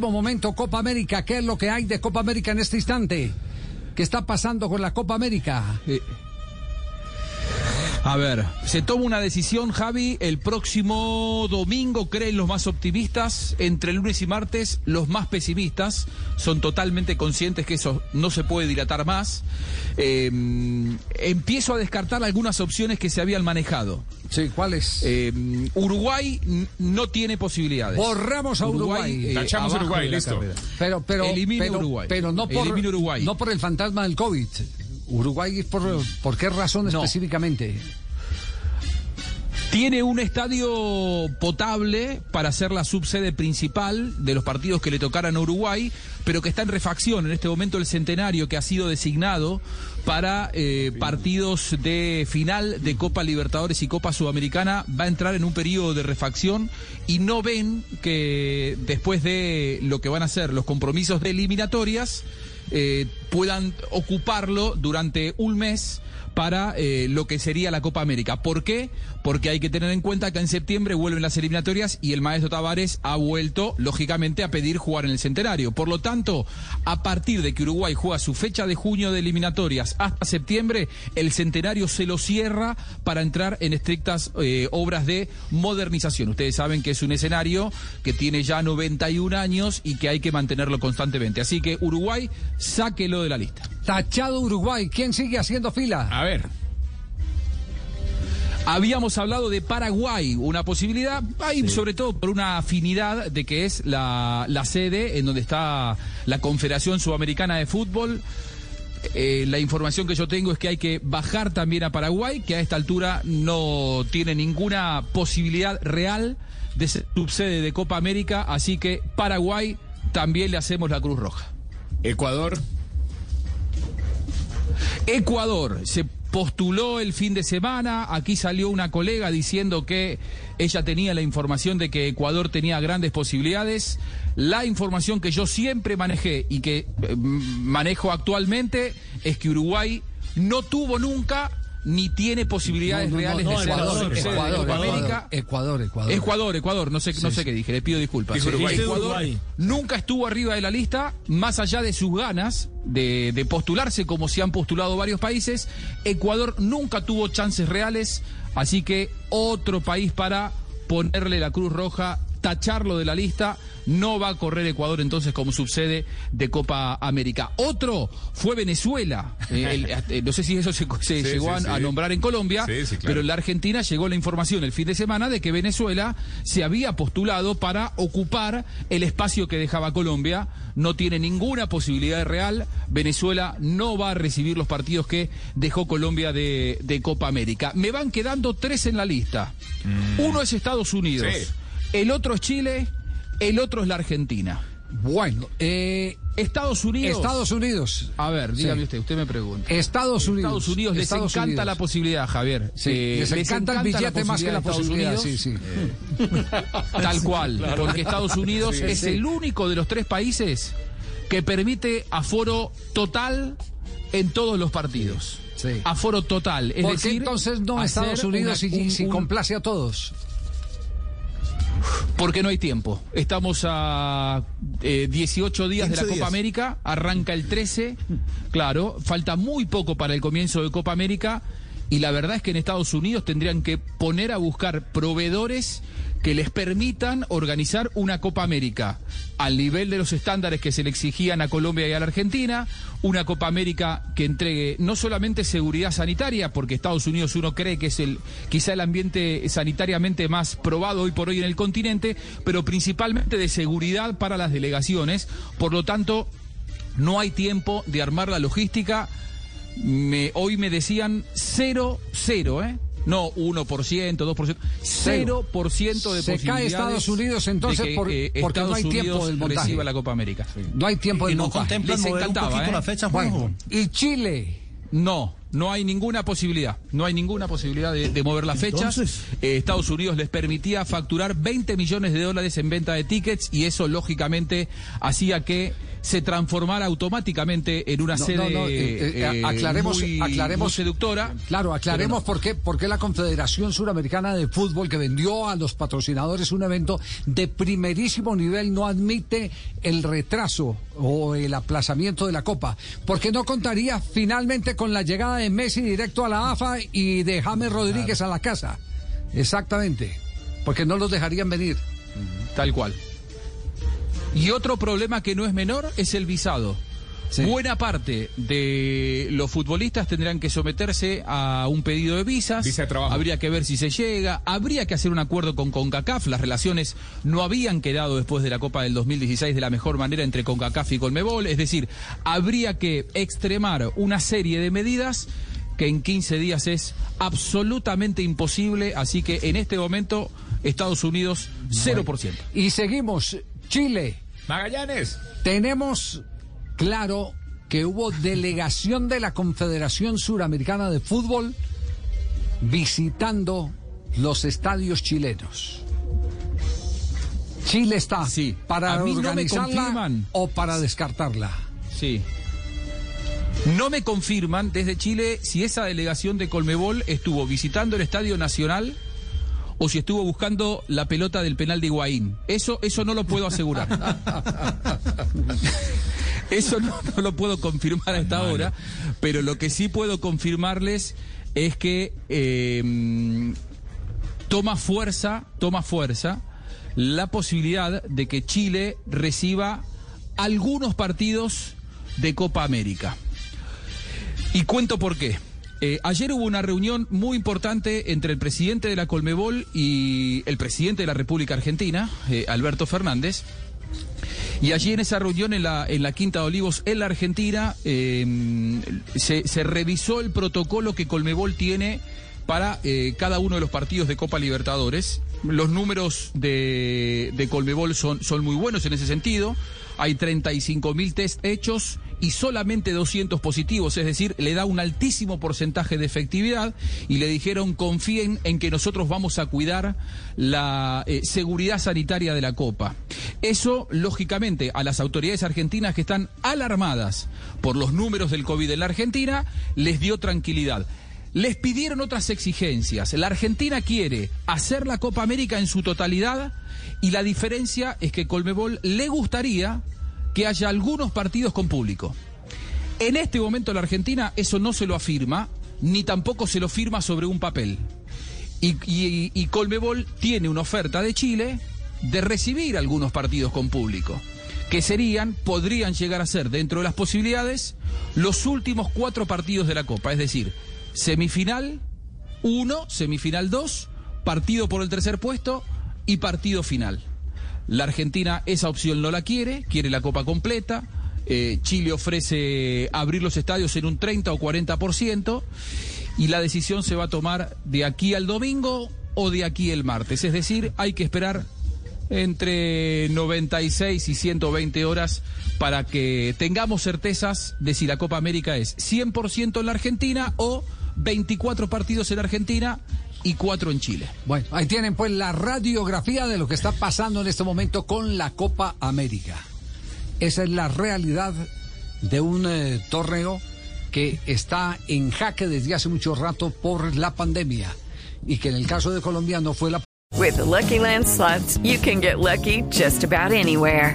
último momento, Copa América, ¿qué es lo que hay de Copa América en este instante? ¿Qué está pasando con la Copa América? Eh, a ver, se toma una decisión, Javi, el próximo domingo, creen los más optimistas, entre lunes y martes los más pesimistas, son totalmente conscientes que eso no se puede dilatar más. Eh, empiezo a descartar algunas opciones que se habían manejado. Sí, ¿cuáles? Eh, Uruguay no tiene posibilidades. Borramos a Uruguay. eh, Tachamos Uruguay, de la listo. carrera. Pero, pero, pero, Uruguay. pero no por, Elimine Uruguay. no por el fantasma del COVID. Uruguay, ¿por, ¿por qué razón No. específicamente? Tiene un estadio potable para ser la subsede principal de los partidos que le tocaran a Uruguay, pero que está en refacción. En este momento el centenario que ha sido designado para eh, partidos de final de Copa Libertadores y Copa Sudamericana va a entrar en un periodo de refacción y no ven que después de lo que van a ser los compromisos de eliminatorias eh, puedan ocuparlo durante un mes para eh, lo que sería la Copa América. ¿Por qué? Porque hay que tener en cuenta que en septiembre vuelven las eliminatorias y el maestro Tavares ha vuelto, lógicamente, a pedir jugar en el centenario. Por lo tanto, a partir de que Uruguay juega su fecha de junio de eliminatorias hasta septiembre, el centenario se lo cierra para entrar en estrictas eh, obras de modernización. Ustedes saben que es un escenario que tiene ya 91 años y que hay que mantenerlo constantemente. Así que Uruguay, sáquelo de la lista. Tachado Uruguay. ¿Quién sigue haciendo fila? A ver. Habíamos hablado de Paraguay, una posibilidad, hay sobre todo por una afinidad de que es la, la sede en donde está la Confederación Sudamericana de Fútbol. Eh, la información que yo tengo es que hay que bajar también a Paraguay, que a esta altura no tiene ninguna posibilidad real de ser subsede de Copa América, así que Paraguay también le hacemos la Cruz Roja. Ecuador. Ecuador se postuló el fin de semana, aquí salió una colega diciendo que ella tenía la información de que Ecuador tenía grandes posibilidades. La información que yo siempre manejé y que eh, manejo actualmente es que Uruguay no tuvo nunca ni tiene posibilidades reales de ser Ecuador, Ecuador, Ecuador. Ecuador, no sé, no sé qué dije, le pido disculpas. Ecuador nunca estuvo arriba de la lista, más allá de sus ganas de, de postularse como se han postulado varios países. Ecuador nunca tuvo chances reales, así que otro país para ponerle la Cruz Roja, tacharlo de la lista. No va a correr Ecuador entonces como subsede de Copa América. Otro fue Venezuela. Eh, el- eh, no sé si eso se, se Sí, llegó sí, a, sí. nombrar en Colombia, claro. pero en la Argentina llegó la información el fin de semana de que Venezuela se había postulado para ocupar el espacio que dejaba Colombia. No tiene ninguna posibilidad real. Venezuela no va a recibir los partidos que dejó Colombia de, de Copa América. Me van quedando tres en la lista. Uno es Estados Unidos, Mm. El otro es Chile, el otro es la Argentina. Bueno, eh, Estados Unidos. Estados Unidos. A ver, dígame Sí. usted, usted me pregunta. Estados Unidos. Estados Unidos les Estados encanta Unidos. la posibilidad, Javier. Sí, Eh, les, encanta, el billete más que la posibilidad. Unidos. Sí, sí. Tal cual, porque Estados Unidos Sí, es el único de los tres países que permite aforo total en todos los partidos. Sí. Aforo total. Es ¿Por qué decir, entonces no Estados Unidos una- si, un- si un- complace a todos? Porque no hay tiempo. Estamos a eh, 18 días de la 15 Copa días. América, arranca el 13. Claro, falta muy poco para el comienzo de Copa América. Y la verdad es que en Estados Unidos tendrían que poner a buscar proveedores que les permitan organizar una Copa América al nivel de los estándares que se le exigían a Colombia y a la Argentina, una Copa América que entregue no solamente seguridad sanitaria, porque Estados Unidos uno cree que es el quizá el ambiente sanitariamente más probado hoy por hoy en el continente, pero principalmente de seguridad para las delegaciones. Por lo tanto, no hay tiempo de armar la logística. Me, hoy me decían 0, 0, ¿eh? No 1%, 2%, 0% de Se cae Estados Unidos, entonces, de que, por- eh, porque no hay tiempo del montaje. reciba la Copa América. No hay tiempo de Y no montaje. contemplan Les mover un encantaba, poquito ¿eh? la fecha. Bueno, y Chile. No, no hay ninguna posibilidad. No hay ninguna posibilidad de, mover las fechas. Eh, Estados Unidos les permitía facturar 20 millones de dólares en venta de tickets y eso lógicamente hacía que se transformara automáticamente en una sede eh, aclaremos, aclaremos, seductora. Claro, aclaremos por, qué, por qué la Confederación Suramericana de Fútbol, que vendió a los patrocinadores un evento de primerísimo nivel, no admite el retraso o el aplazamiento de la Copa. Porque no contaría finalmente con la llegada de Messi directo a la AFA y de James Rodríguez a la casa. Exactamente. Porque no los dejarían venir. Tal cual. Y otro problema que no es menor es el visado. Buena parte de los futbolistas tendrán que someterse a un pedido de visas. Visa de trabajo. Habría que ver si se llega. Habría que hacer un acuerdo con CONCACAF. Las relaciones no habían quedado después de la Copa del 2016 de la mejor manera entre CONCACAF y Colmebol. Es decir, habría que extremar una serie de medidas que en 15 días es absolutamente imposible. Así que en este momento, Estados Unidos, 0%. Y seguimos. Chile. Magallanes. Tenemos claro que hubo delegación de la Confederación Suramericana de Fútbol visitando los estadios chilenos. Chile está sí. para organizarla o para descartarla. Sí. No me confirman desde Chile si esa delegación de Colmebol estuvo visitando el Estadio Nacional o si estuvo buscando la pelota del penal de Higuaín. Eso, eso no lo puedo asegurar. eso no, lo puedo confirmar hasta ahora, pero lo que sí puedo confirmarles es que eh, toma fuerza, toma fuerza la posibilidad de que Chile reciba algunos partidos de Copa América. Y cuento por qué. Eh, ayer hubo una reunión muy importante entre el presidente de la Colmebol y el presidente de la República Argentina, eh, Alberto Fernández. Y allí en esa reunión en la, en la Quinta de Olivos, en la Argentina, em, se, se, revisó el protocolo que Colmebol tiene para eh, cada uno de los partidos de Copa Libertadores. Los números de, Colmebol son, son muy buenos en ese sentido. Hay 35 mil test hechos y solamente 200 positivos, es decir, le da un altísimo porcentaje de efectividad y le dijeron confíen en que nosotros vamos a cuidar la eh, seguridad sanitaria de la Copa. Eso, lógicamente, a las autoridades argentinas que están alarmadas por los números del COVID en la Argentina, les dio tranquilidad. Les pidieron otras exigencias. La Argentina quiere hacer la Copa América en su totalidad y la diferencia es que Colmebol le gustaría que haya algunos partidos con público. En este momento la Argentina eso no se lo afirma, ni tampoco se lo firma sobre un papel. Y, Colmebol tiene una oferta de Chile de recibir algunos partidos con público, que serían, podrían llegar a ser, dentro de las posibilidades, los últimos cuatro partidos de la Copa, es decir, semifinal 1, semifinal 2, partido por el tercer puesto y partido final. La Argentina esa opción no la quiere, quiere la Copa completa. Eh, Chile ofrece abrir los estadios en un 30 o 40% y la decisión se va a tomar de aquí al domingo o de aquí el martes. Es decir, hay que esperar entre 96 y 120 horas para que tengamos certezas de si la Copa América es 100% en la Argentina o 24 partidos en Argentina y cuatro en Chile. Bueno, ahí tienen pues la radiografía de lo que está pasando en este momento con la Copa América. Esa es la realidad de un eh, torneo que está en jaque desde hace mucho rato por la pandemia y que en el caso de Colombia no fue la With the Lucky Land slots, you can get lucky just about anywhere.